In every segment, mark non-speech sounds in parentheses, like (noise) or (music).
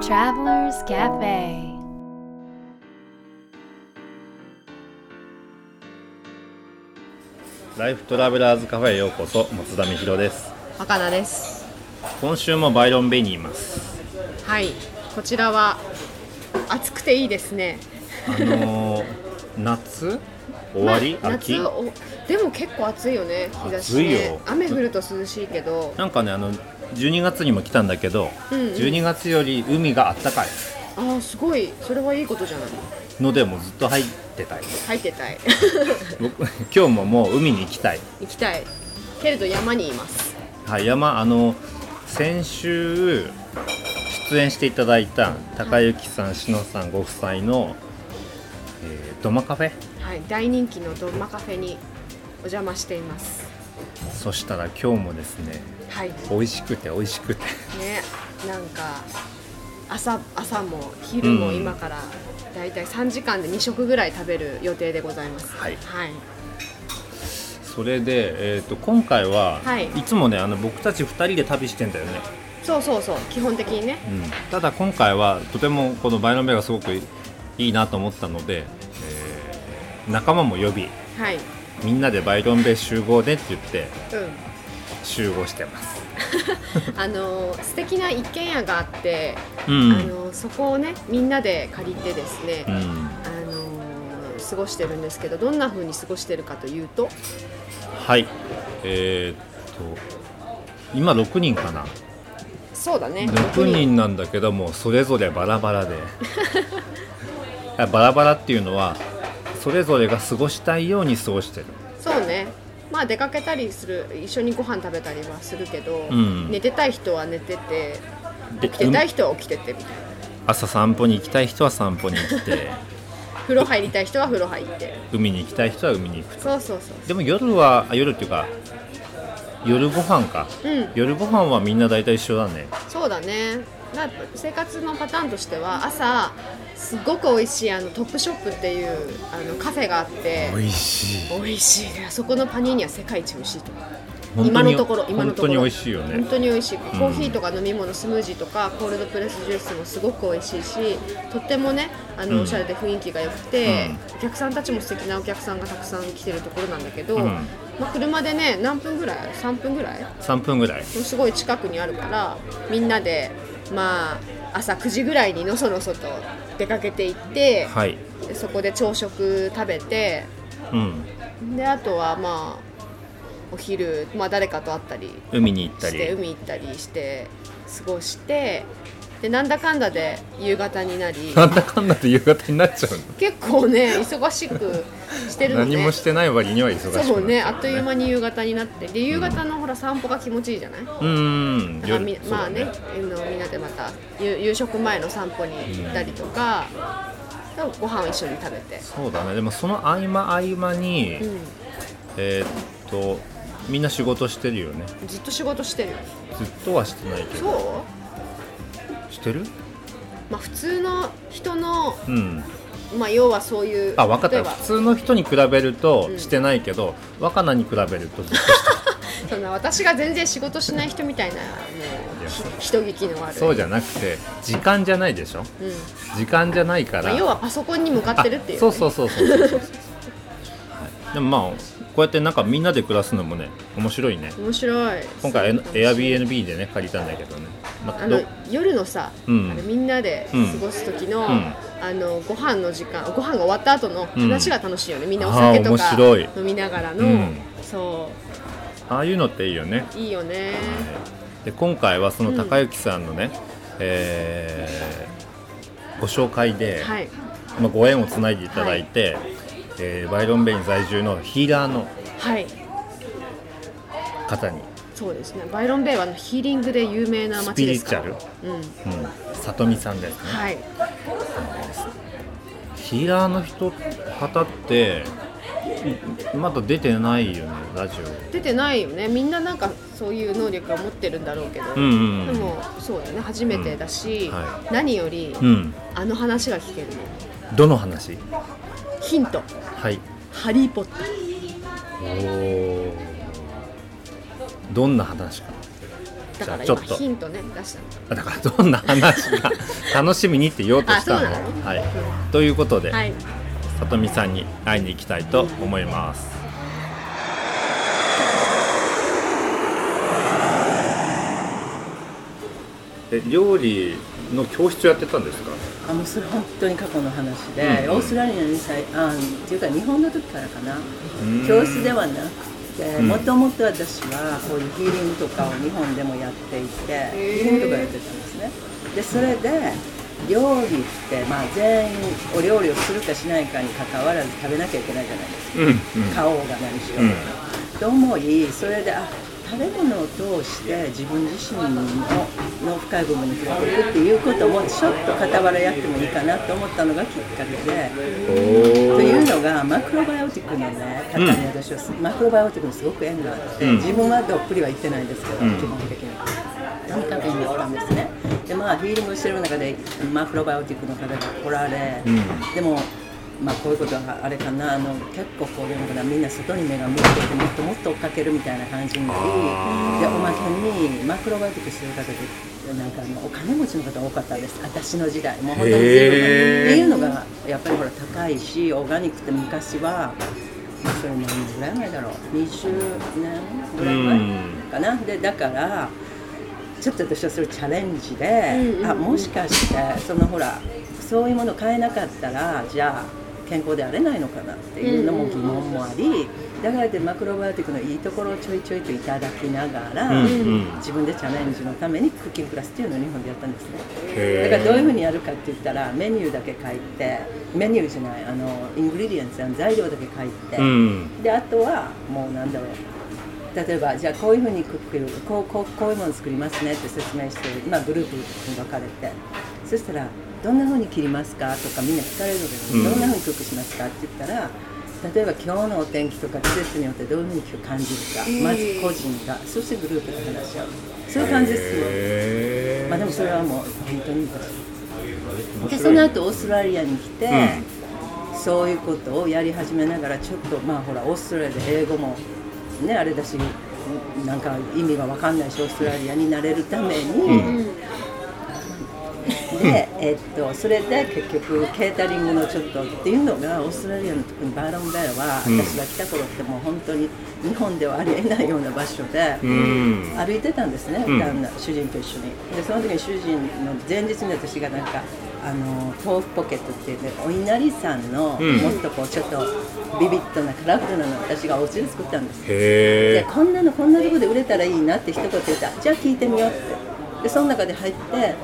Travelers Cafe. ライフトラベラーズカフェへようこそ松田美弘です。若菜です。今週もバイロンベイにいます。はい。こちらは暑くていいですね。あのー夏？終わり、まあ秋？でも結構暑いよね日差し暑いねよ。雨降ると涼しいけど。なんかねあの12月にも来たんだけど、うんうん。12月より海があったかい。ああすごい。それはいいことじゃない。のでもうずっと入ってたい。入ってたい。(laughs) 僕今日ももう海に行きたい。行きたい。けれど山にいます。はい山あの先週出演していただいた高幸さん篠さんご夫妻の、えー、ドマカフェ？はい大人気のドンマカフェにお邪魔しています。そしたら今日もですねはい。美味しくて美味しくて。ねなんか朝朝も昼も今からだいたい3時間で2食ぐらい食べる予定でございます。はい。はい、それで、えー、と今回は、はい。い、つもねあの僕たち2人で旅してんだよね、そうそうそう基本的にね。うん、ただ今回はとてもこのバイロンベイがすごくいいなと思ったので、えー仲間も呼びはい。みんなでバイロンベイ集合でって言ってうん集合してます、(laughs) あの素敵な一軒家があって、うん。あのそこをねみんなで借りてですね、うん、あの過ごしてるんですけどどんな風に過ごしてるかというとはい。えー、っと今6人かな？そうだね。6人なんだけどもそれぞれバラバラで。(laughs) バラバラっていうのはそれぞれが過ごしたいように過ごしてる。そうねまあ出かけたりする一緒にご飯食べたりはするけど、うん。寝てたい人は寝ててで起きてたい人は起きててみたいな。朝散歩に行きたい人は散歩に行って。(laughs) 風呂入りたい人は風呂入って。海に行きたい人は海に行くと。そうそうそうでも夜はあ夜っていうか夜ご飯か。うん。夜ご飯はみんな大体一緒だね。そうだね。だ生活のパターンとしては朝すごく美味しいあのトップショップっていうあのカフェがあって美味しい。美味しいね。あそこのパニーニは世界一美味しいと。今のところ今のところ。本当に美味しいよね。本当に美味しい、コーヒーとか飲み物スムージーとかコールドプレスジュースもすごく美味しいしとってもねあの、うん。おしゃれで雰囲気が良くて、うん。お客さんたちも素敵なお客さんがたくさん来てるところなんだけど、車でね何分ぐらい3分ぐらい？3分ぐらい。すごい近くにあるからみんなでまあ朝9時ぐらいにのそのそと出かけていって、はい。でそこで朝食食べてうん。であとはまあお昼、まあ、誰かと会ったり海に行ったしてり海行ったりして過ごしてでなんだかんだで夕方になり。なんだかんだで夕方になっちゃうの？結構ね忙しくしてるのね何もしてない割には忙しくなっちゃそうねあっという間に夕方になって。で夕方のほら散歩が気持ちいいじゃない、うーん。だからみ夜まあねのみんなでまた夕夕食前の散歩に行ったりとか、でご飯を一緒に食べて、そうだね。でもその合間合間に、うん、えーっとみんな仕事してるよね。ずっと仕事してるずっとはしてないけど。そう？してる？まあ普通の人のうん。まあ要はそういうあ分かった普通の人に比べるとうん。してないけど、若菜に比べるとずっとして (laughs) そんな私が全然仕事しない人みたいな人聞きの悪い。そうじゃなくて時間じゃないでしょ？うん。時間じゃないから、まあ、要はパソコンに向かってるっていう、ね、あそうそうそうそうそうそうそう、はい、でもまあこうやってなんかみんなで暮らすのもね面白いね。面白い。今回そう Airbnb でね借りたんだけどね、まあのど夜のさ、うん。あれみんなで過ごす時の、うん。あのご飯の時間ご飯が終わった後の話が楽しいよね、みんなおあー酒とか面白い。飲みながらの、うん。そああいうのっていいよね。ういいよね、で今回はその高幸さんのね、えーご紹介で、はい。まあ、ご縁をつないでいただいて、えーバイロンベイン在住のヒーラーのはい。方に。そうですね。バイロンベイはヒーリングで有名なス街ですから。ピリチュアル、うん。うん、里見さんですね、はい。ヒーラーの人方ってまだ出てないよねラジ出てないよね。みんななんかそういう能力を持ってるんだろうけど、オうんうんうん。でもそうだね。初めてだし、うん。は何より、うん。あの話が聞けるの。どの話？ヒント。はい「ハリー・ポッター。おおどんな話か」だからと。ヒントね出したの。だからどんな話が (laughs) 楽しみにって言おうとしたの。あそうなの？はい、ということで、はい。さとみさんに会いに行きたいと思います。え料理の教室やってたんですか？あもうそれ本当に過去の話で、うんオーストラリアにさいあっていうか日本の時からかな。うん。教室ではなくてうん。もともと私はこういうヒーリングとかを日本でもやっていてヒーリングとかやってたんですね。でそれで料理って、まあ、全員お料理をするかしないかにかかわらず食べなきゃいけないじゃないですか。うんうん。買おうが何しよううん。が、と思いそれであ食べ物を通して自分自身のの深い部分に触れていくっていうこともちょっと傍らやってもいいかなと思ったのがきっかけで。おというーのがマクロバイオティックのね方に私はす、マクロバイオティックにすごく縁があって、うん。自分はどっぷりは言ってないんですけど、うん。基本的に。とにかく縁があったんですね。でまあヒーリングをしてる中でマクロバイオティックの方が来られ、うん。でもまあこういうことはあれかなあの結構こういうのかなみんな外に目が向いててもっともっと追っかけるみたいな感じになりでおまけにマクロバイオティクしてる方でなんかあのお金持ちの方多かったです私の時代もう本当にっていうのがやっぱりほら高いしオーガニックって昔はそれ何年ぐらい前だろう20年ぐらい前かな、でだからちょっと私はそれチャレンジで、うんうんうんあもしかしてそのほらそういうもの買えなかったらじゃあ健康であれないのかなっていうのも疑問もあり、だからでマクロバイオティックのいいところをちょいちょいといただきながら、うんうん。自分でチャレンジのためにクッキングクラスっていうのを日本でやったんですね。だからどういうふうにやるかって言ったらメニューだけ書いてメニューじゃないあの ingredients の材料だけ書いて、うん。であとはもうなんだろう。例えばじゃあこういうふうにクッキングこうこうこういうもの作りますねって説明して今グループに分かれて。そしたらどんなふうに切りますか？とかみんな聞かれるので、うんどんなふうにクックしますか？って言ったら例えば今日のお天気とか季節によってどういうふうに感じるか、えー。まず個人がそしてグループで話し合うそういう感じですよ。へー。まあでもそれはもう本当に昔でその後オーストラリアに来て、うそういうことをやり始めながらちょっとまあほらオーストラリアで英語もねあれだしなんか意味が分かんないしオーストラリアになれるために、うんで、えっと、それで結局ケータリングのちょっとっていうのがオーストラリアの特にバーロンベアは、うん。私が来た頃ってもう本当に日本ではありえないような場所で。うん。歩いてたんですね、うん。旦那主人と一緒に。でその時に主人の前日に私がなんかあの豆腐ポケットっていうねお稲荷さんの、うん。もっとこうちょっとビビッドなカラフルなのを私がお家で作ったんです。でへこんなのこんなとこで売れたらいいなって一言言ったじゃあ聞いてみようって。でその中で入って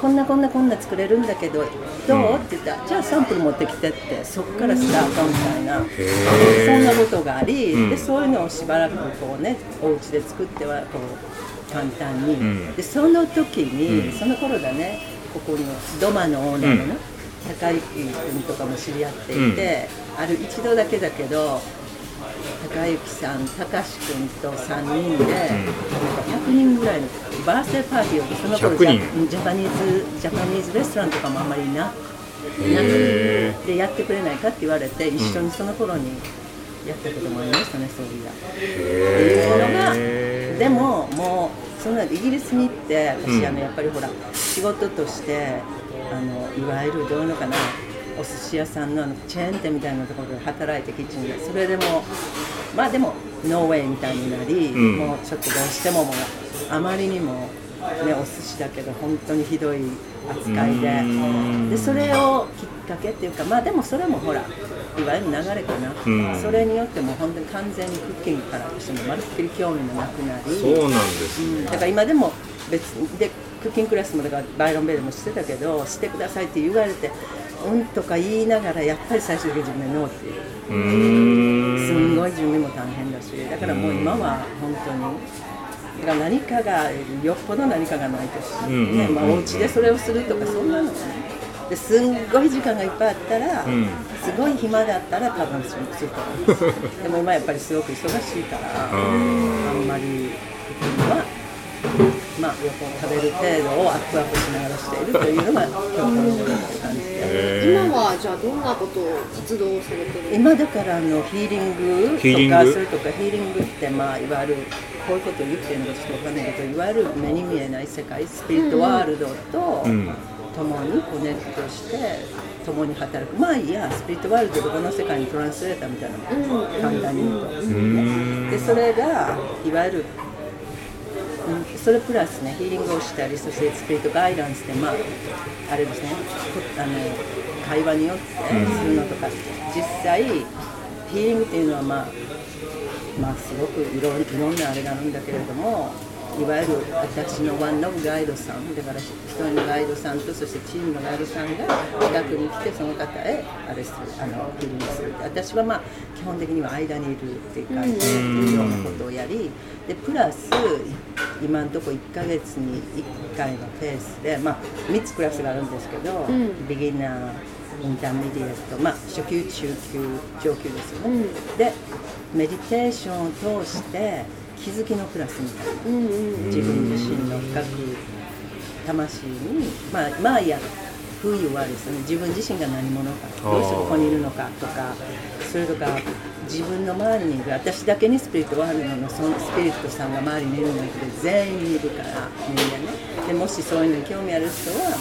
こんなこんなこんな作れるんだけどどう、うん。って言ったらじゃあサンプル持ってきてって。そっからスタートみたいな、へそんなことがあり、うん。でそういうのをしばらくこうねお家で作ってはこう簡単に、うん。でその時に、うん。その頃だねここに土間のオーナーのね、高之君とかも知り合っていて、ある一度だけだけど高之さん、高志君と3人で、なんか100人ぐらいのバースデーパーティーをその頃100人。ジャジャパニーズジャパニーズレストランとかもあんまりななへくでやってくれないかって言われて一緒にその頃にやったこともありましたね、そういや。っていうのがでももうそのイギリスに行って私、うんあのやっぱりほら仕事としてあのいわゆるどういうのかなお寿司屋さんのあのチェーン店みたいなところで働いてキッチンでそれでもまあでもノーウェイみたいになり、うん。もうちょっとどうしてももうあまりにも、ね、お寿司だけど本当にひどい扱いで。うん。でそれをきっかけっていうかまあでもそれもほらいわゆる流れかな、うん。それによってもう本当に完全にクッキングから私もまるっきり興味もなくなり。そうなんですうん、だから今でも別にでクッキングクラスもだからバイロンベルもしてたけどしてくださいって言われてうんとか言いながらやっぱり最終的に自分でノーっていう。すんごい準備も大変だし。だからもう今は本当にだから何かがよっぽど何かがないとし、うんうんうんねまあ、お家でそれをするとかそんなの。はねですんごい時間がいっぱいあったら、うん。すごい暇だったら多分すると思います (laughs) でも今やっぱりすごく忙しいからあんまりはまあ食べる程度をアップアップしながらしているというのが今日この頃って感じで。今はじゃあどんなことを活動されてる今だからあのヒーリングヒーリングとかするとかヒーリングってまあいわゆるこういうことを言ってるのかちょっとわかんないけどいわゆる目に見えない世界スピリットワールドとうん。共にコネクトして共に働く。まあいいやスピリットワールドとこの世界にトランスレーターみたいな簡単に言うと。でそれがいわゆる、うん、それプラスねヒーリングをしたりそしてスピリットガイダンスでまああれですねこあの会話によってするのとか、実際ヒーリングっていうのはまあまあすごくいろいろんなあれがあるんだけれどもいわゆる私のワンのガイドさんだから一人のガイドさんとそしてチームのガイドさんが近くに来てその方へあれするあのリングする。私はまあ基本的には間にいるっていう感じでいうようなことをやりでプラス今のところ1ヶ月に1回のペースでまあ3つクラスがあるんですけど、ん。ビギナーインターメディエット、まあ、初級、中級、上級ですよね、でメディテーションを通して気づきのクラスみたいな。うんうん自分自身の深く魂にまあまあいや風いうはですね自分自身が何者かどうしてここにいるのかとかそれとか自分の周りにいる私だけにスピリットワールドのそのスピリットさんが周りにいるんだけど全員いるから人間ね。でもしそういうのに興味ある人は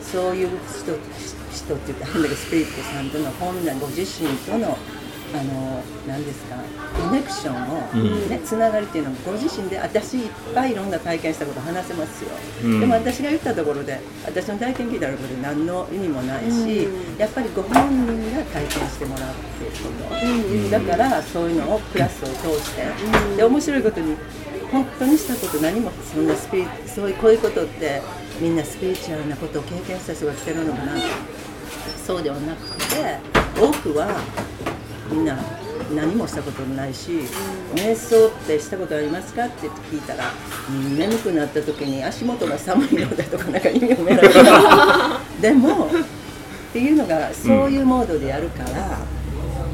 そういう人人って言ったら変だけどスピリットさんとの本来ご自身とのあの何ですかコネクションを、ねつながりっていうのはご自身で私いっぱいいろんな体験したこと話せますよ、うん。でも私が言ったところで私の体験聞いたところで何の意味もないし、うん。やっぱりご本人が体験してもらうっていうこと、だからそういうのをクラスを通して、で面白いことに本当にしたこと何もそんなスピリそういうこういうことってみんなスピリチュアルなことを経験した人が来てるのかなそうではなくて多くはみんな何もしたこともないし、瞑想ってしたことありますかって聞いたら、眠くなった時に足元が寒いのだとかなんか意味をめられるでもっていうのがそういうモードでやるから、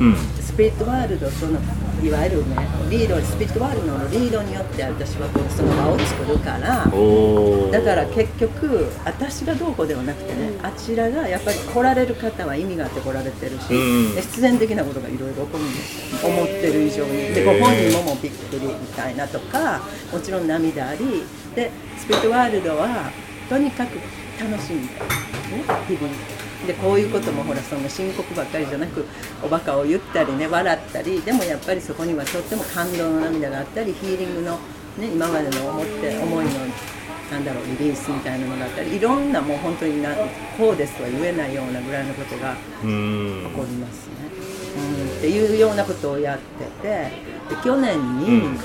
うん。スピリットワールドそのいわゆるねリードスピリットワールドのリードによって私はこうその場を作るからだから結局私がどうこうではなくてね、あちらがやっぱり来られる方は意味があって来られてるし、うんで必然的なことがいろいろ起こるんですよ。思ってる以上に。でご本人ももうびっくりみたいなとかもちろん涙あり。でスピリットワールドはとにかく楽しんで、ね、日々でこういうこともほらその深刻ばっかりじゃなくおバカを言ったりね笑ったりでもやっぱりそこにはとっても感動の涙があったりヒーリングの、ね、今までの思って思いのなんだろうリリースみたいなのがあったりいろんなもう本当になこうですとは言えないようなぐらいのことがうん。起こりますね。うん、っていうようなことをやっててで去年うにん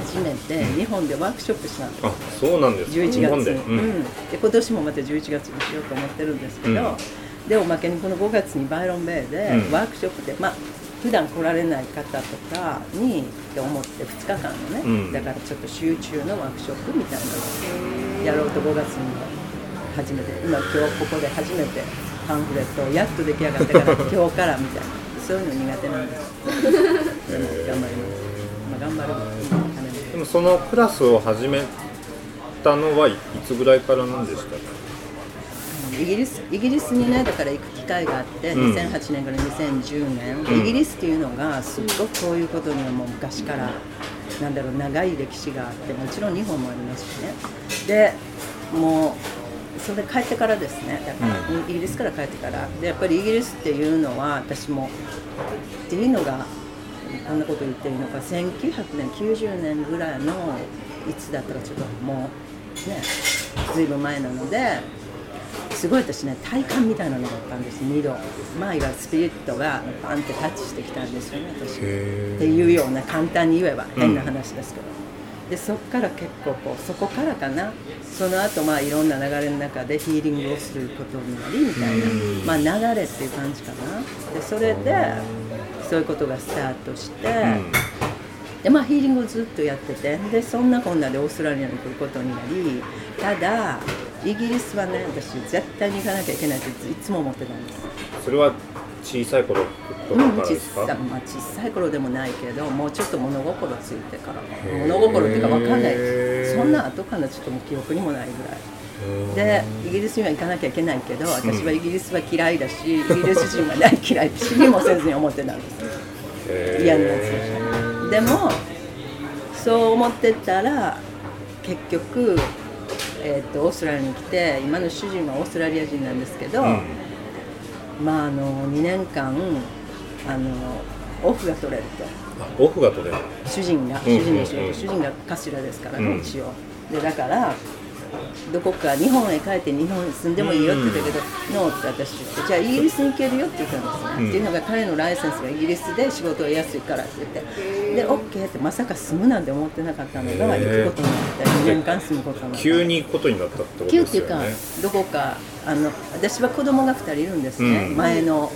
初めて日本でワークショップしたんですあそうなんです11月。うん。で今年もまた11月にしようと思ってるんですけど、うん。でおまけにこの5月にバイロンベイでうん。ワークショップで、まあ普段来られない方とかにって思って2日間のね、うん。だからちょっと集中のワークショップみたいなのをやろうと5月に。初めて。今今日ここで初めて。パンフレットをやっと出来上がってから今日からみたいな。そういうの苦手なんです。でも頑張ります、まあ、頑張るそのクラスを始めたのはいいつぐらいからなんでしたかイギリスイギリスにねだから行く機会があって、うん。2008年から2010年、でうん。イギリスっていうのがすっごくこういうことにはもう昔からなんだろう長い歴史があってもちろん日本もありますしね。でもうそれ帰ってからですね。だから、イギリスから帰ってから。でやっぱりイギリスっていうのは私もっていうのがこんなこと言っていいのか。1900年90年ぐらいのいつだったかちょっともうねずいぶん前なのですごい私ね体感みたいなのがあったんです2度。まあいわゆるスピリットがバンってタッチしてきたんですよね私。っていうような簡単に言えば変な話ですけど、でそこから結構こうそこからかな。その後まあいろんな流れの中でヒーリングをすることになりみたいな、まあ、流れっていう感じかな。でそれでそういうことがスタートして、でまあヒーリングをずっとやっててでそんなこんなでオーストラリアに来ることになりただイギリスはね私絶対に行かなきゃいけないっていつも思ってたんです。それは小さい頃とかからですか、さまあ、小さい頃でもないけどもうちょっと物心ついてから物心っていうか分かんない。そんな後からちょっともう記憶にもないぐらい。でイギリスには行かなきゃいけないけど私はイギリスは嫌いだし、イギリス人は大嫌い知りもせずに思ってたんです嫌なやつでしょでもそう思ってたら結局、えー、とオーストラリアに来て今の主人はオーストラリア人なんですけど、うん。まああの2年間あのオフが取れると。あオフが取れる。主人がうん主人の仕事、うんうん主人が頭ですからね、うん。一応でだからどこか日本へ帰って日本に住んでもいいよって言ったけど、ノーって私言ってじゃあイギリスに行けるよって言ったんですね、うん。っていうのが彼のライセンスがイギリスで仕事が安いからって言ってで OK ってまさか住むなんて思ってなかったのが行くことになって2年間住むことになった急に行くことになったってこと急っていうかですよねどこかあの私は子供が2人いるんですね、うん。前の,、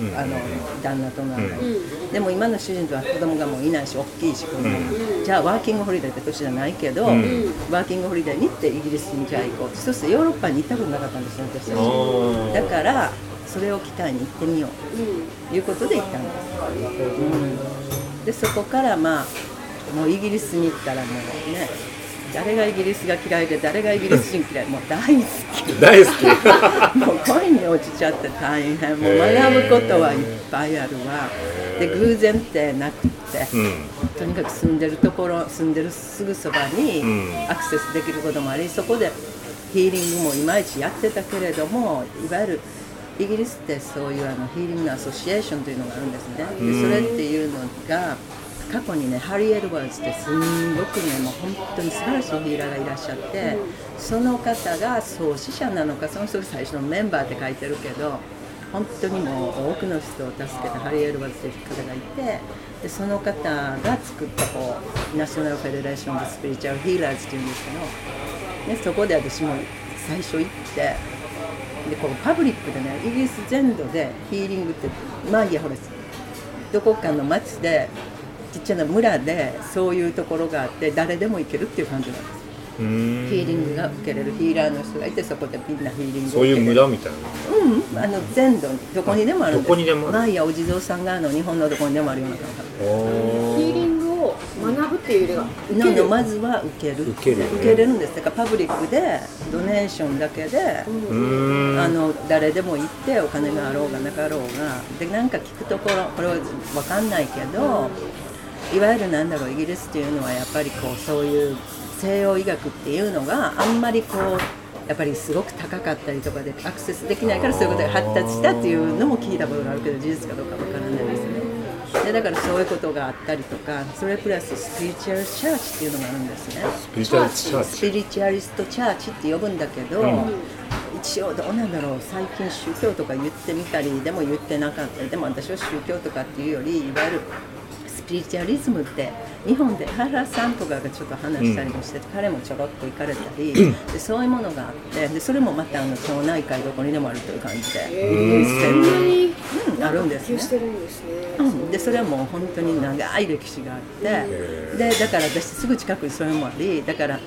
うん。あの旦那との間に、うん。でも今の主人とは子供がもういないし大きいし子供、うじゃあワーキングホリデーって年じゃないけど、うん。ワーキングホリデーに行ってイギリスにじゃあ行こう。そうするとヨーロッパに行ったことなかったんですよ私たちだからそれを機会に行ってみよう。ということで行ったんです、うん、でそこからまあもうイギリスに行ったらもうね誰がイギリスが嫌いで誰がイギリス人嫌い。もう大好き。大好き。(laughs) もう恋に落ちちゃって大変。もう学ぶことはいっぱいあるわ。で偶然ってなくってうん。とにかく住んでるところ住んでるすぐそばにうん。アクセスできることもありそこでヒーリングもいまいちやってたけれどもいわゆるイギリスってそういうあのヒーリングアソシエーションというのがあるんですね。でそれっていうのが過去にねハリー・エドワーズってすんごくねもう本当に素晴らしいヒーラーがいらっしゃって、その方が創始者なのかその人が最初のメンバーって書いてるけど本当にもう多くの人を助けたハリー・エドワーズという方がいてでその方が作ったこうナショナル・フェデレーション・でスピリチュアル・ヒーラーズっていうんですけど、ね、そこで私も最初行ってでこうパブリックでねイギリス全土でヒーリングってまあいやほらどこかの町でちっちゃな村でそういうところがあって誰でも行けるっていう感じなんです。うーん。ヒーリングが受けれる。ヒーラーの人がいてそこでみんなヒーリングを受けれる。そういう村みたいなうん。あの全土に。どこにでもあるんです。どこにでもある。まあいいやお地蔵さんがあの日本のどこにでもあるような感おヒーリングを学ぶっていうよりは覚ののまずは受ける。受ける受けれるんです。だからパブリックでドネーションだけで、うーん。あの誰でも行ってお金があろうがなかろうが。でなんか聞くところこれは分かんないけどいわゆるなんだろうイギリスっていうのはやっぱりこうそういう西洋医学っていうのがあんまりこうやっぱりすごく高かったりとかでアクセスできないからそういうことが発達したっていうのも聞いたことがあるけど事実かどうか分からないですね。(laughs) でだからそういうことがあったりとかそれプラススピリチュアルチャーチっていうのがあるんですね。スピリチュアルチャーチスピリチュアリストチャーチって呼ぶんだけど、うん一応どうなんだろう最近宗教とか言ってみたりでも言ってなかったりでも私は宗教とかっていうよりいわゆるスピリチュアリズムって日本で原さんとかがちょっと話したりもして、彼もちょろっと行かれたり、でそういうものがあってでそれもまたあの町内会どこにでもあるという感じで、えー、そんなにうんあるんですね。普及してるんですね、うん、でそれはもう本当に長い歴史があってでだから私すぐ近くにそれもありだから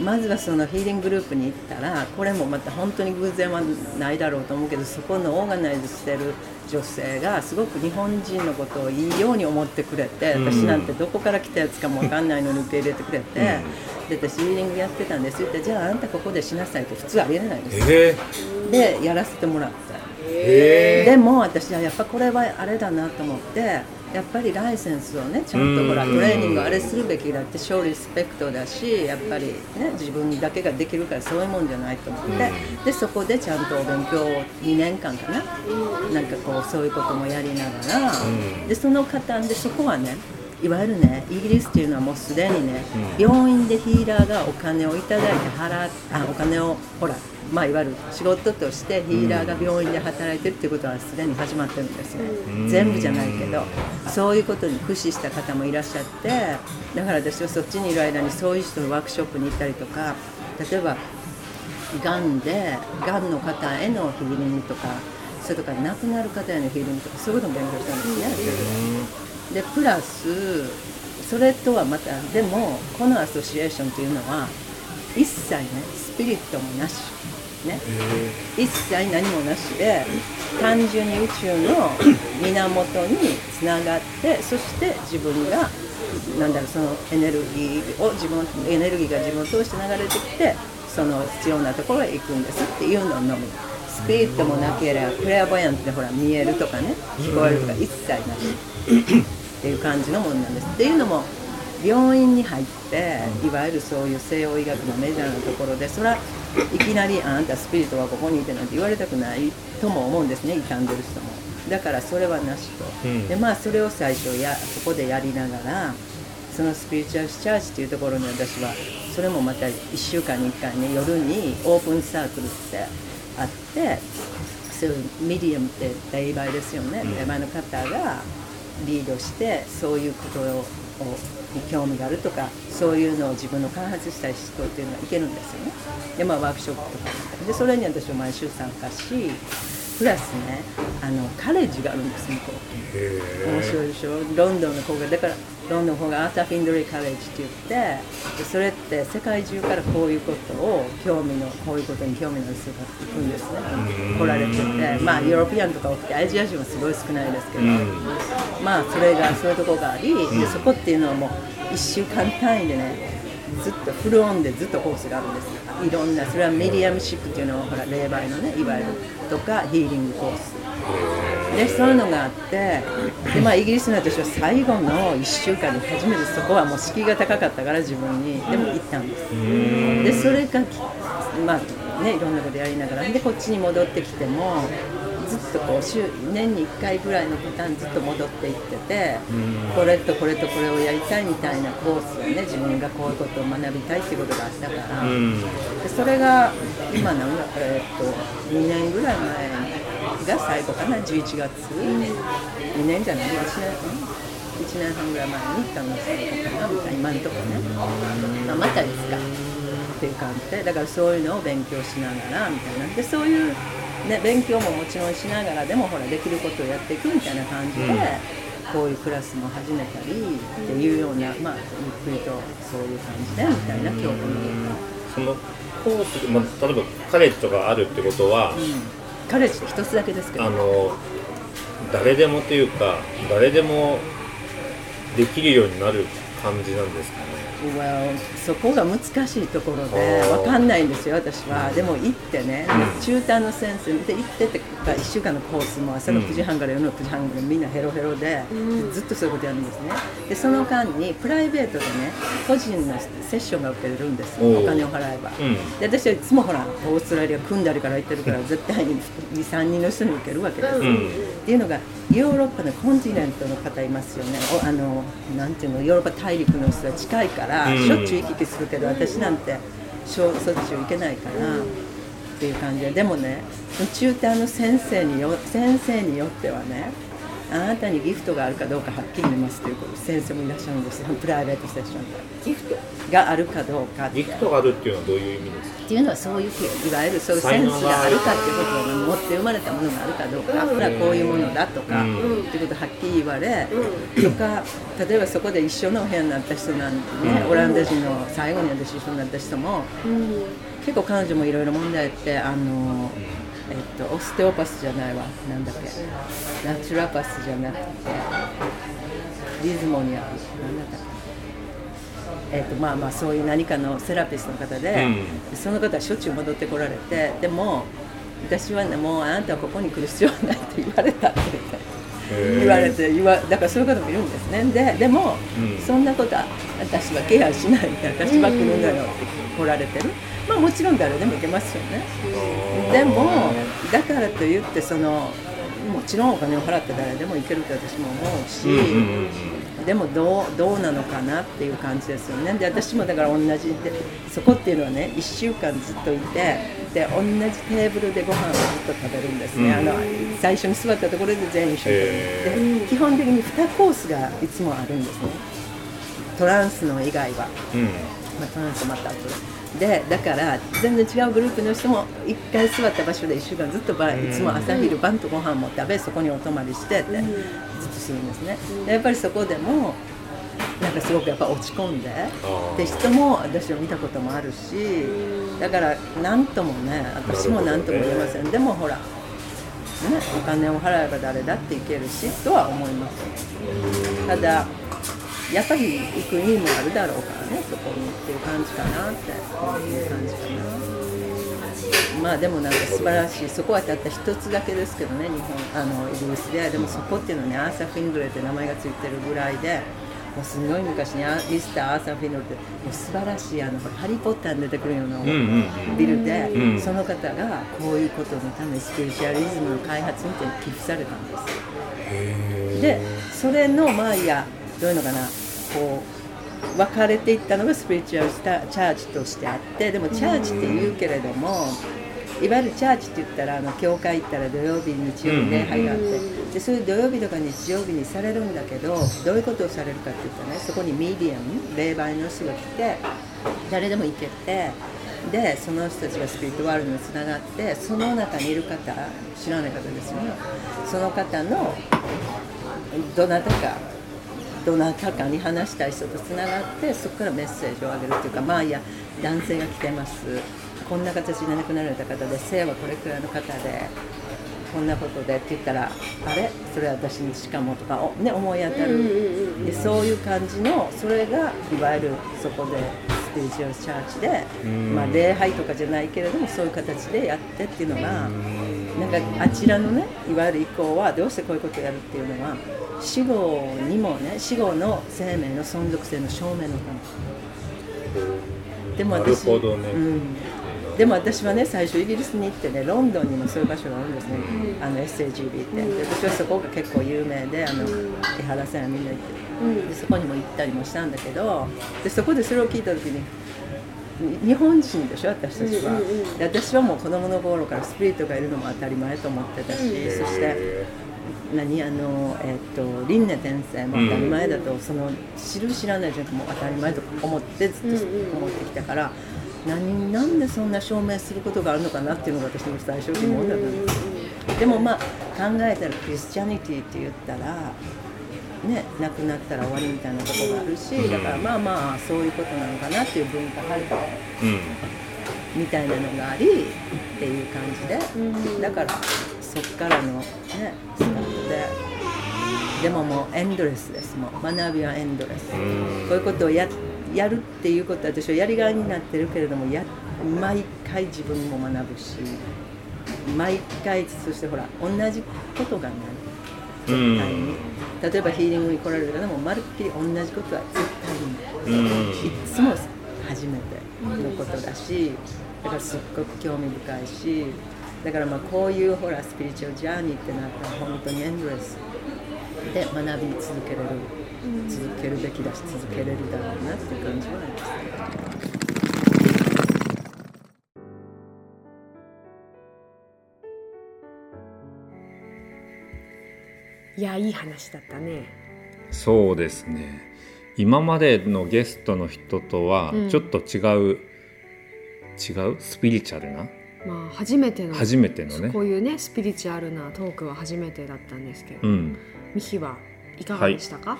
まずはそのヒーリンググループに行ったらこれもまた本当に偶然はないだろうと思うけどそこのオーガナイズしてる女性がすごく日本人のことをいいように思ってくれてうん。私なんてどこから来たやつかも分かんないのに受け入れてくれて、で私ヒーリングやってたんですってじゃああんたここでしなさいって普通ありえないですえ。でやらせてもらった。ー、え。でも私はやっぱこれはあれだなと思ってやっぱりライセンスをねちゃんとほらうん。トレーニングあれするべきだって勝利スペクトだしやっぱりね自分だけができるからそういうもんじゃないと思って、でそこでちゃんとお勉強を2年間かな、なんかこうそういうこともやりながら、うん。でその方でそこはねいわゆるねイギリスっていうのはもうすでにね、うん。病院でヒーラーがお金をいただいて払っあお金をほらまあいわゆる仕事としてヒーラーが病院で働いてるっていうことはすでに始まってるんですね、うん。全部じゃないけどそういうことに駆使した方もいらっしゃってだから私はそっちにいる間にそういう人のワークショップに行ったりとか例えばがんでがんの方へのヒーリングとかそれとか亡くなる方へのヒーリングとかそういうことも勉強したんですね。でプラスそれとはまたでもこのアソシエーションというのは一切ねスピリットもなし、ね、一切何もなしで単純に宇宙の源につながってそして自分がなんだろうそのエネルギーを自分エネルギーが自分を通して流れてきてその必要なところへ行くんですっていうののみスピリットもなければクレアボヤンってほら見えるとかね聞こえるとか一切なし。っていう感じのものなんです。っていうのも病院に入っていわゆるそういう西洋医学のメジャーなところでそれはいきなり「あんたスピリットはここにいて」なんて言われたくないとも思うんですね傷んでる人も。だからそれはなしと、うん。でまあそれを最初やそこでやりながらそのスピリチュアルチャージっていうところに私はそれもまた1週間に1回ね夜にオープンサークルってあってそういうミディアムって霊媒ですよね、うん。霊媒の方がリードしてそういうことをに興味があるとかそういうのを自分の開発したい人っていうのがいけるんですよね。でまあワークショップとか。でそれに私は毎週参加しプラスねあのカレッジがあるんです向こう。へ面白いでしょ？ロンドンの方が。だからロンドンの方がアーター・フィンドレイ・カレッジって言ってでそれって世界中からこういうことを興味のこういうことに興味のある人が行くんですね。来られててまあヨーロピアンとか多くてアジア人はすごい少ないですけど、うん。まあそれがそういうところがあり、でそこっていうのはもう1週間単位でねずっとフルオンでずっとコースがあるんです。いろんなそれはメディアムシップっていうのはほら霊媒のねいわゆるとかヒーリングコースでそういうのがあってで、まあ、イギリスの私は最後の1週間に初めてそこはもう敷居が高かったから自分にでも行ったんです。うん。でそれがまあねいろんなことやりながら。でこっちに戻ってきてもずっとこう週年に1回ぐらいのパターンずっと戻っていっててこれとこれとこれをやりたいみたいなコースをね自分がこういうことを学びたいっていうことがあったから、うん。でそれが今何がえーっと2年ぐらい前が最後かな11月。2年じゃない1年1年半ぐらい前に行ったのが最後かなみたいな今のところね、まあ、またいつかっていう感じでだからそういうのを勉強しながらみたいな。でそういう、ね、勉強ももちろんしながらでもほらできることをやっていくみたいな感じで、こういうクラスも始めたりっていうようなまあゆっくりとそういう感じでみたいな教科の。そのコース、まあ、例えばカレッジとかあるってことは、カレッジ一つだけですけど。あの誰でもというか誰でもできるようになる感じなんですかね。Well そこが難しいところで分かんないんですよ私は。でも行ってねうん。中短の先生で行っててか1週間のコースも朝のうん。9時半から夜の9時半までみんなヘロヘロでずっとそういうことやるんですね。でその間にプライベートでね個人のセッションが受けれるんですお金を払えば。うん。で私はいつもほらオーストラリア組んだりから行ってるから絶対に23人の人に受けるわけです、うん。っていうのがヨーロッパのコンチネントの方いますよね。おあのなんていうのヨーロッパ大陸の人は近いから、うん。しょっちゅう行き来するけど私なんてしょしょっちゅう行けないから、っていう感じで。でもね中短の先生によ先生によってはねあなたにギフトがあるかどうかはっきり見ますということ先生もいらっしゃるんですよプライベートセッションでギフトがあるかどうか。ギフトがあるっていうのはどういう意味ですか？っていうのはそういういわゆるそういうセンスがあるかっていうことを持って生まれたものがあるかどうか、これはこういうものだとか、うん。っていうことをはっきり言われ、とか例えばそこで一緒のお部屋になった人なんでね、オランダ人の最後に私一緒になった人も結構彼女もいろいろ問題あってあの、えっと、オステオパスじゃないわ。なんだっけ。ナチュラパスじゃなくてリズモニア。なんだったっけえーとまあまあそういう何かのセラピストの方で、うその方はしょっちゅう戻ってこられてでも私はねもうあなたはここに来る必要はないと言われたって言われて言わだからそういう方もいるんですね。ででも、うん。そんなことは私はケアしないで私は来るんだよって来られてるまあもちろん誰でも行けますよね。でもだからといってそのもちろんお金を払って誰でも行けると私も思うし、でもどうどうなのかなっていう感じですよね。で私もだから同じでそこっていうのはね1週間ずっといてで同じテーブルでご飯をずっと食べるんですね、うん。あの最初に座ったところで全員一緒に。へで基本的に2コースがいつもあるんですね。トランスの以外は。うんまあ、トランスまた後ででだから全然違うグループの人も1回座った場所で1週間ずっとばいつも朝昼晩とご飯も食べそこにお泊まりしてってずっとするんですね。でやっぱりそこでもなんかすごくやっぱ落ち込んでー。で人も私は見たこともあるしだから何ともね私も何とも言えません、でもほら、ね、お金を払えば誰だっていけるしとは思います。ただやっぱり行く意味もあるだろうからねそこにっていう感じかなっていう感じかな。まあでもなんか素晴らしいそこはたった一つだけですけどね日本あのイギリスで。でもそこっていうのはねアーサー・フィングレーって名前がついてるぐらいでもうすごい昔にアミスター・アーサー・フィノルってもう素晴らしいあのハリー・ポッターに出てくるようなビルで、うんその方がこういうことのためにスピリチュアリズムの開発にて寄付されたんです。でそれのまあいやどういうのかな。こう分かれていったのがスピリチュアルスタチャーチとしてあってでもチャーチって言うけれどもいわゆるチャーチって言ったらあの教会行ったら土曜日日曜日礼拝があって。でそういう土曜日とか日曜日にされるんだけどどういうことをされるかっていうとねそこにミディアム霊媒の人が来て誰でも行けてでその人たちがスピリットワールドにつながってその中にいる方知らない方ですよね。その方のどなたかどなたかに話したい人とつながってそこからメッセージをあげるっていうかまあいや男性が来てます。こんな形で亡くなられた方で性はこれくらいの方でこんなことでって言ったらあれ？それ私にしかもとか、おね、思い当たる。でそういう感じのそれがいわゆるそこでスピリチュアルチャーチで、うん。まあ、礼拝とかじゃないけれどもそういう形でやってっていうのがなんかあちらのねいわゆる意向はどうしてこういうことをやるっていうのは死後にもね死後の生命の存続性の証明のため。でも私なるほどね。うん、でも私はね最初イギリスに行ってねロンドンにもそういう場所があるんですね、あの SAGB って、で私はそこが結構有名であの江原さんやみんな行って。るでそこにも行ったりもしたんだけどでそこでそれを聞いた時にに日本人でしょ私たちは、で私はもう子供の頃からスピリットがいるのも当たり前と思ってたし、そして何あの、えっと輪廻転生も当たり前だと、その知る知らないじゃなくてもう当たり前と思ってずっと思ってきたから、何なんでそんな証明することがあるのかなっていうのが私の最初疑問だったんです、でもまあ考えたらクリスチャニティって言ったらね亡くなったら終わりみたいなところがあるし、だからまあまあそういうことなのかなっていう文化背景うん。みたいなのがありっていう感じで、だからそっからのねスタートで。でももうエンドレスですもう。学びはエンドレス、こういうことをややるっていうことは私はやりがいになってるけれどもや毎回自分も学ぶし毎回そしてほら同じことがない。絶対に、例えばヒーリングに来られる方もまるっきり同じことは絶対にない、いつも初めてのことだしだからすっごく興味深いしだからまあこういうほらスピリチュアルジャーニーってなったら本当にエンドレスで学び続けれる、続けるべきだし続けられるだろうなっていう感じはありますね。いやいい話だったね。そうですね。今までのゲストの人とはうん。ちょっと違う、違う？スピリチュアルな？まあ初めての初めてのね。こういうねスピリチュアルなトークは初めてだったんですけど、うん。ミヒはいかがでしたか、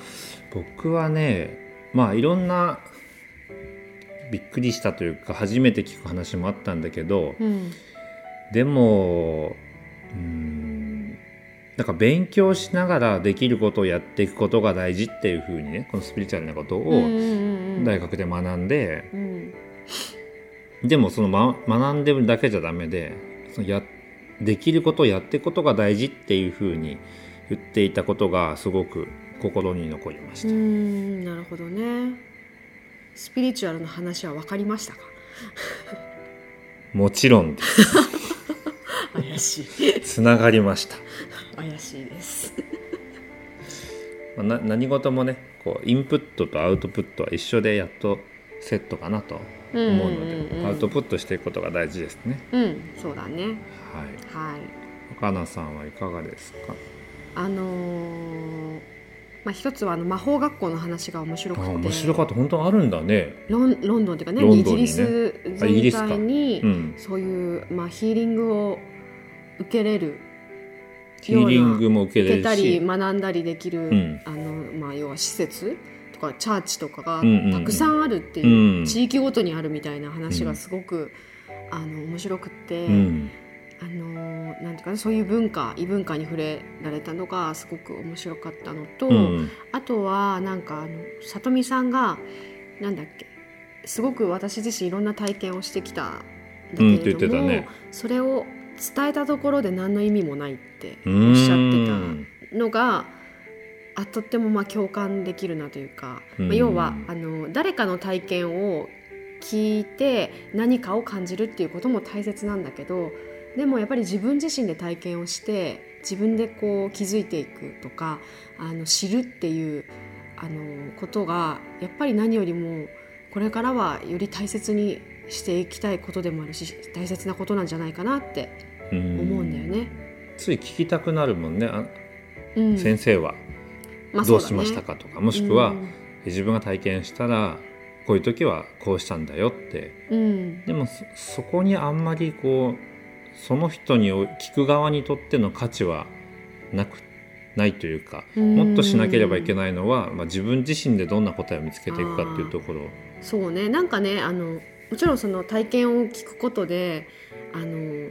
僕はねまあいろんなびっくりしたというか初めて聞く話もあったんだけどうん。でもうんなんか勉強しながらできることをやっていくことが大事っていうふうにねこのスピリチュアルなことをうんうんうん大学で学んで、うん。でもその、ま、学んでるだけじゃダメでそのやできることをやっていくことが大事っていうふうに言っていたことがすごく心に残りましうた。ん。なるほどね。スピリチュアルの話は分かりましたか？もちろんです。(laughs) 怪しい。つながりました。怪しいです (laughs) まあな何事もねこうインプットとアウトプットは一緒でやっとセットかなと思うので、アウトプットしていくことが大事ですね。うんそうだねはい。はい岡名さんはいかがですか？あのーまあ一つはあの魔法学校の話が面白くてあ面白かった本当あるんだね。ロンロンドンっていうかねねイギリス全体に、うん。そういう、まあ、ヒーリングを受けれるヒーリングも受けたり、学んだりできる、ん。あのまあ、要は施設とかチャーチとかがうんうんうん。たくさんあるっていう、うん地域ごとにあるみたいな話がすごく、あの面白くって、うん。あのなんていうかなそういう文化異文化に触れられたのがすごく面白かったのと、うん。あとはなんかあの里見さんがなんだっけすごく私自身いろんな体験をしてきたんだけれども、ね。それを伝えたところで何の意味もないってうおっしゃってんたのがあとってもまあ共感できるなというか、うん。まあ、要はあの誰かの体験を聞いて何かを感じるっていうことも大切なんだけどでもやっぱり自分自身で体験をして自分でこう気づいていくとかあの知るっていうあのことがやっぱり何よりもこれからはより大切にしていきたいことでもあるし大切なことなんじゃないかなってうん思うんだよね。つい聞きたくなるもんね。あうん。先生は。まあどうしましたかとか、もしくは、うん。自分が体験したらこういう時はこうしたんだよって。うん。でもそそこにあんまりこうその人に聞く側にとっての価値はなくないというかもっとしなければいけないないのは、まあ、自分自身でどんな答えを見つけていくかっていうところ。そうね。なんかねあのもちろんその体験を聞くことであの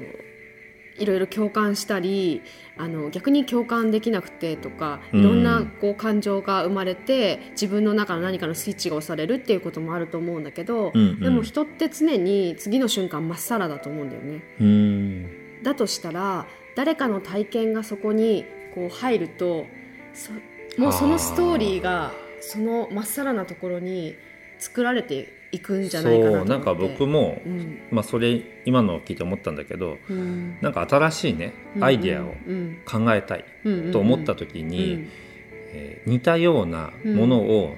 いろいろ共感したりあの逆に共感できなくてとかいろんなこう感情が生まれて自分の中の何かのスイッチが押されるっていうこともあると思うんだけど、うんうん。でも人って常に次の瞬間まっさらだと思うんだよね。うん。だとしたら誰かの体験がそこにこう入るとそもうそのストーリーがそのまっさらなところに作られていくんじゃないかなとなんか僕も、うん。まあ、それ今のを聞いて思ったんだけどうん。なんか新しいねアイデアをうん。考えたいうんと思った時に、えー似たようなものを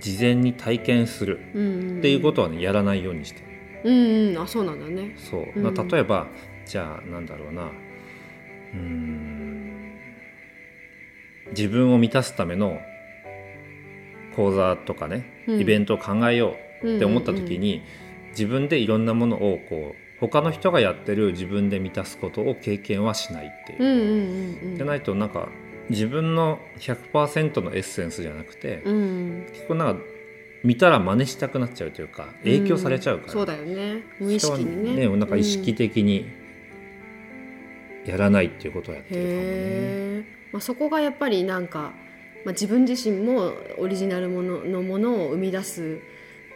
事前に体験するうん。っていうことはねやらないようにしてる。うんうん。あそうなんだね。そう、うん。まあ例えばじゃあなんだろうなうーん自分を満たすための講座とかね、うん。イベントを考えようって思った時に、自分でいろんなものをこう他の人がやってる自分で満たすことを経験はしないっていう。じゃないとなんか自分の100%のエッセンスじゃなくて、うん。結構なんか見たら真似したくなっちゃうというか影響されちゃうから、んそうだよね。無意識にね。それはなんか意識的にやらないっていうことをやってるかもね。まあ、そこがやっぱりなんか、まあ、自分自身もオリジナルもののものを生み出す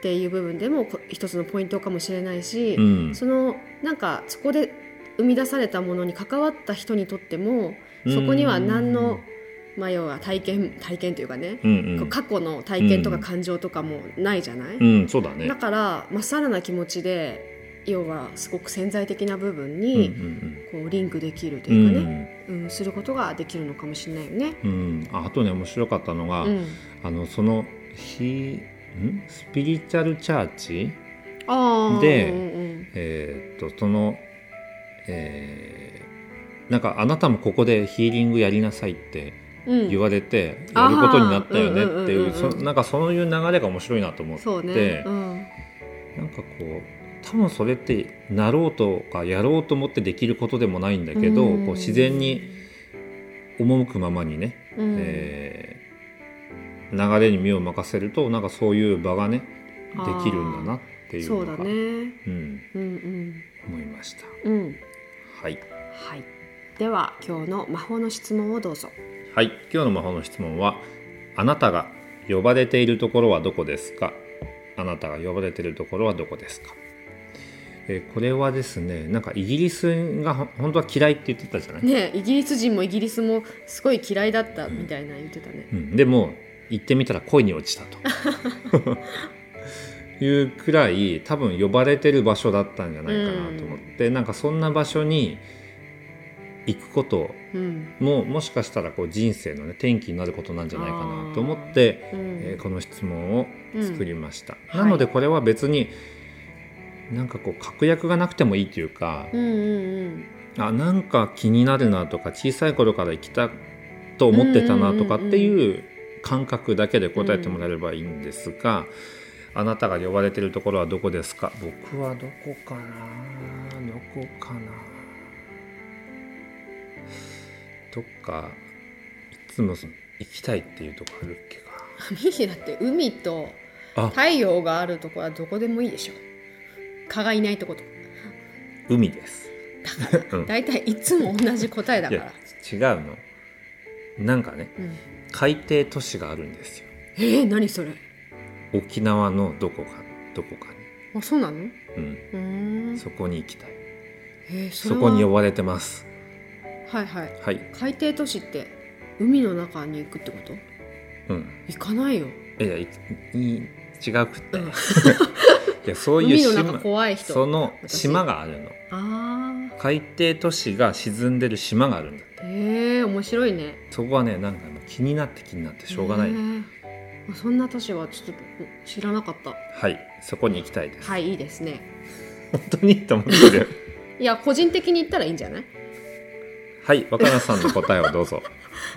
っていう部分でもこ一つのポイントかもしれないし、うん。そのなんかそこで生み出されたものに関わった人にとってもそこには何の、まあ、要は体験 (laughs) 体験というかね、うんうん。過去の体験とか感情とかもないじゃない、うん、そうだね。だからまっさらな気持ちで要はすごく潜在的な部分うんうにん。こうリンクできるとうんいうかね、うん。することができるのかもしれないよね。うん。うんああとね面白かったのが、うん、あのそのひんスピリチュアルチャーチでえーっとそのえーなんかあなたもここでヒーリングやりなさいってうん。言われてやることになったよねっていうなんかそういう流れが面白いなと思ってね、うん、なんかこう多分それってなろうとかやろうと思ってできることでもないんだけど、うん。こう自然に赴くままにね、うん。えー流れに身を任せるとなんかそういう場がねできるんだなっていうのがそうだね。うん、うん思いました。うん。うん。はい、はい。では今日の魔法の質問をどうぞ。はい、今日の魔法の質問はあなたが呼ばれているところはどこですか？あなたが呼ばれているところはどこですか？えーこれはですねなんかイギリスがほ本当は嫌いって言ってたじゃない、ねイギリス人もイギリスもすごい嫌いだったみたいな言ってたね、うん、でも行ってみたら恋に落ちたと。(laughs) いうくらい多分呼ばれてる場所だったんじゃないかなと思って、なんかそんな場所に行くことうん。ももしかしたらこう人生の、ね、転機になることなんじゃないかなと思って、うん。えーこの質問を作りました、うん。なのでこれは別になんかこう確約がなくてもいいというか、うんうんあなんか気になるなとか小さい頃から行きたと思ってたなとかっていう感覚だけで答えてもらえればいいんですが、あなたが呼ばれてるところはどこですか？僕はどこかな？どこかな？どっかいつも行きたいっていうとこあるっけか。ミヒだって海とあ。太陽があるとこはどこでもいいでしょ。蚊がいないとこと。海です。うん。大体いつも同じ答えだいから。や違うの。なんかねうん、海底都市があるんですよ。えー、何それ？沖縄のどこかどこかあそうなの？に、うん、うーん。そこに行きたい。えー、そこに呼ばれてます。はいはい。はい。海底都市って海の中に行くってこと？うん。行かないよ、いやいい違くって、うん。(laughs) いやそういう海の怖い人。その私。島があるの。あ海底都市が沈んでる島があるんだって。あへえ面白いね。そこはねなんかもう気になって気になってしょうがない、そんな都市はちょっと知らなかった。はい。そこに行きたいです、はいいいですね。本当にと思ってるいや個人的に言ったらいいんじゃない？はい若菜さんの答えをどうぞ、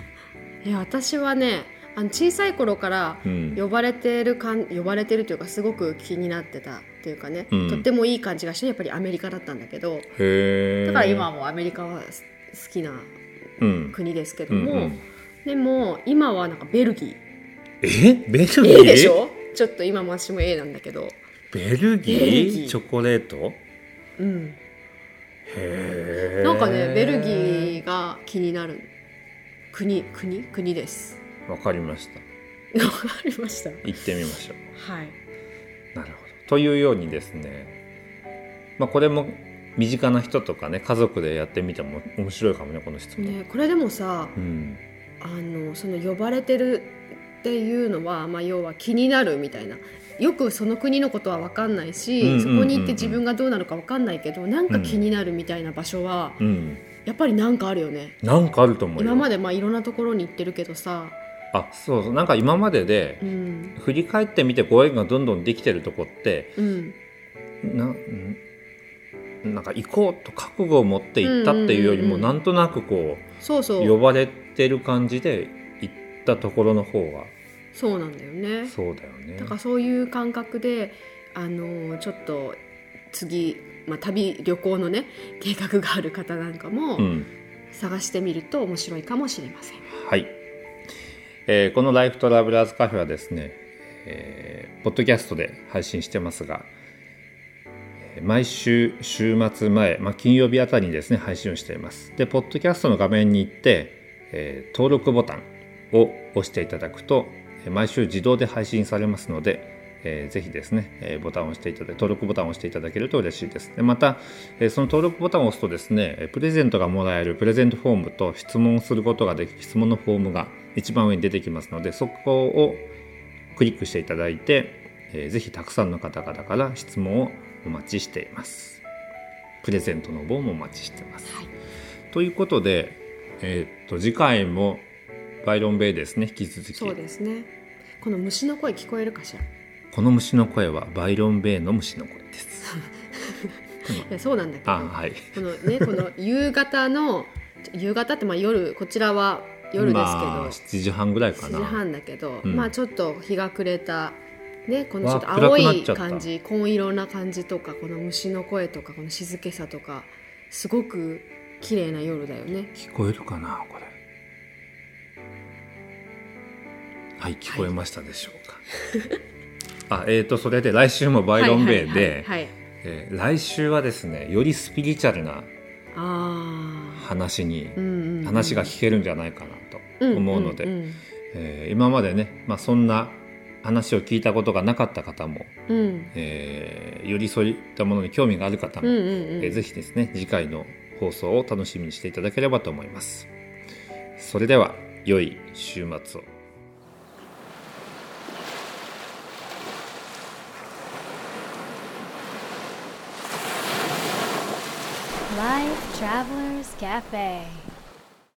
(laughs) いや私はねあの小さい頃からうん、呼ばれてるかん呼ばれてるというかすごく気になってたっていうかね、うん。とってもいい感じがしてやっぱりアメリカだったんだけどだから今はもうアメリカはす好きなうん。国ですけども、うんうんでも今はなんかベルギえ？ベルギー？ー A でしょ？ちょっと今も私も A なんだけど。ベルギー？ベルギー。チョコレート？うん。へえなんかねベルギーが気になる。国国？国です。わかりました。(laughs) わかりました。行ってみましょう。はい。なるほど。というようにですねまあこれも身近な人とかね家族でやってみても面白いかもねこの質問、ねこれでもさうんあのその呼ばれてるっていうのは、まあ、要は気になるみたいな。よくその国のことは分かんないし、そこに行って自分がどうなるか分かんないけどなんか気になるみたいな場所は、うん。やっぱりなんかあるよね。なんかあると思うよ。今までまあいろんなところに行ってるけどさ、あそうそう。なんか今まででうん。振り返ってみてご縁がどんどんできてるとこってうん、なうんなんか行こうと覚悟を持って行ったっていうよりも、うんうんなんとなくこそうそう。う呼ばれてる感じで行ったところの方が。そうなんだよね。そうだよね。だからそういう感覚であのちょっと次、まあ、旅旅行のね計画がある方なんかもうん。探してみると面白いかもしれません。はい、えーこのライフトラベラーズカフェはですね、えーポッドキャストで配信してますがえー毎週週末前、まあ、金曜日あたりにですね配信をしています。でポッドキャストの画面に行って、えー登録ボタンを押していただくとえー毎週自動で配信されますのでえーぜひですね、えーボタンを押していただ登録ボタンを押していただけると嬉しいです。でまた、えーその登録ボタンを押すとですね、えープレゼントがもらえるプレゼントフォームと質問をすることができる質問のフォームが一番上に出てきますので、そこをクリックしていただいて、えーぜひたくさんの方々から質問をお待ちしています。プレゼントの方もお待ちしています。はいということで、えーっと次回もバイロンベイですね。引き続き。そうですね。この虫の声聞こえるかしら？いこの虫の声はバイロンベイの虫の声です。(laughs) やそうなんだけど。あはい。このねこの夕方の夕方ってまあ夜こちらは夜ですけど、まあ、7時半ぐらいか7な。時半だけど、うん。まあちょっと日が暮れたねこのちょっと青い感じ紺色な感じとかこの虫の声とかこの静けさとかすごく綺麗な夜だよね。聞こえるかなこれ。はい聞こえましたでしょうか。(laughs) あえー、とそれで来週もバイロンベイで、来週はですねよりスピリチュアルなあ話に、話が聞けるんじゃないかなと思うので、えー今までね、まあ、そんな話を聞いたことがなかった方も、うん。うんえーよりそういったものに興味がある方も、うんうんうん。えーぜひですね次回の放送を楽しみにしていただければと思います。それでは良い週末を。Life Travelers Cafe